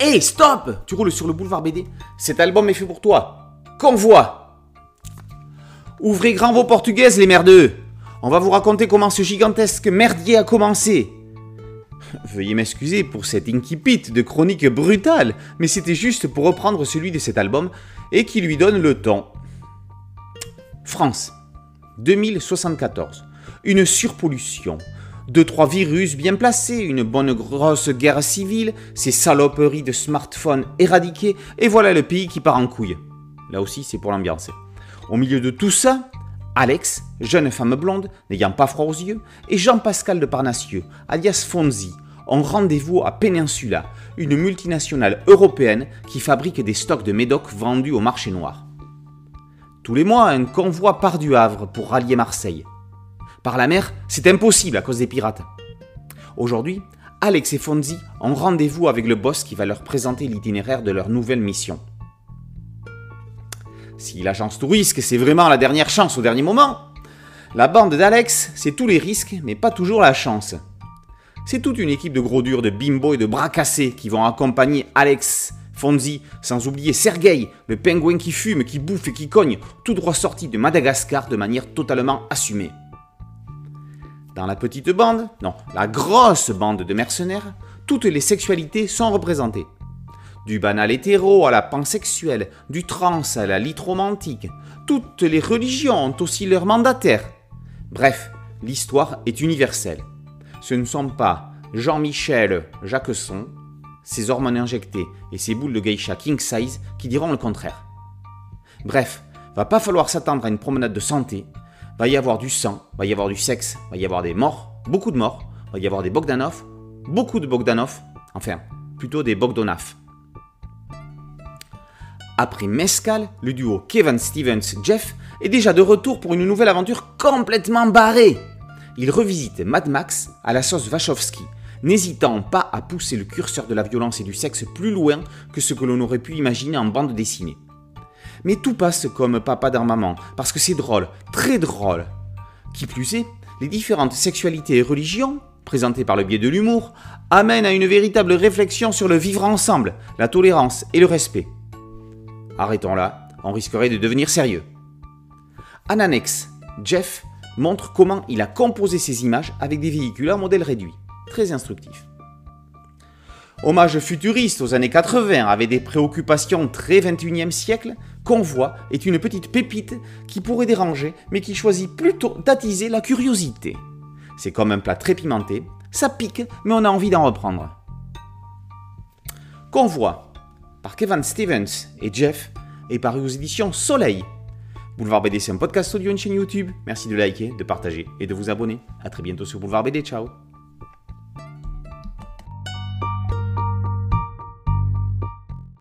Hé, stop Tu roules sur le boulevard BD. Cet album est fait pour toi. Convoi Ouvrez grand vos portugaises, les merdeux On va vous raconter comment ce gigantesque merdier a commencé. Veuillez m'excuser pour cette incipit de chronique brutale, mais c'était juste pour reprendre celui de cet album et qui lui donne le ton. France, 2074. Une surpollution. Deux, trois virus bien placés, une bonne grosse guerre civile, ces saloperies de smartphones éradiquées, et voilà le pays qui part en couille. Là aussi, c'est pour l'ambiance. Au milieu de tout ça, Alex, jeune femme blonde, n'ayant pas froid aux yeux, et Jean-Pascal de Parnassieux, alias Fonzi, ont rendez-vous à Peninsula, une multinationale européenne qui fabrique des stocks de médoc vendus au marché noir. Tous les mois, un convoi part du Havre pour rallier Marseille. Par la mer, c'est impossible à cause des pirates. Aujourd'hui, Alex et Fonzi ont rendez-vous avec le boss qui va leur présenter l'itinéraire de leur nouvelle mission. Si l'agence touriste, c'est vraiment la dernière chance au dernier moment, la bande d'Alex, c'est tous les risques, mais pas toujours la chance. C'est toute une équipe de gros durs, de bimbo et de bras cassés qui vont accompagner Alex, Fonzi, sans oublier Sergei, le pingouin qui fume, qui bouffe et qui cogne, tout droit sorti de Madagascar de manière totalement assumée. Dans la petite bande, non, la grosse bande de mercenaires, toutes les sexualités sont représentées. Du banal hétéro à la pansexuelle, du trans à la litromantique, toutes les religions ont aussi leurs mandataires. Bref, l'histoire est universelle. Ce ne sont pas Jean-Michel Jacquesson, ses hormones injectées et ses boules de geisha king size qui diront le contraire. Bref, va pas falloir s'attendre à une promenade de santé, va y avoir du sang, va y avoir du sexe, va y avoir des morts, beaucoup de morts, va y avoir des Bogdanov, beaucoup de Bogdanov, enfin, plutôt des Bogdanov. Après Mescal, le duo Kevin Stevens-Jeff est déjà de retour pour une nouvelle aventure complètement barrée. Il revisite Mad Max à la sauce Wachowski, n'hésitant pas à pousser le curseur de la violence et du sexe plus loin que ce que l'on aurait pu imaginer en bande dessinée. Mais tout passe comme papa dans maman, parce que c'est drôle, très drôle. Qui plus est, les différentes sexualités et religions, présentées par le biais de l'humour, amènent à une véritable réflexion sur le vivre ensemble, la tolérance et le respect. Arrêtons là, on risquerait de devenir sérieux. En annexe, Jeff montre comment il a composé ses images avec des véhicules à modèle réduit. Très instructif. Hommage futuriste aux années 80 avec des préoccupations très 21e siècle, Convoi est une petite pépite qui pourrait déranger mais qui choisit plutôt d'attiser la curiosité. C'est comme un plat très pimenté, ça pique mais on a envie d'en reprendre. Convoi par Kevin Stevens et Jeff est paru aux éditions Soleil. Boulevard BD, c'est un podcast audio, une chaîne YouTube. Merci de liker, de partager et de vous abonner. A très bientôt sur Boulevard BD. Ciao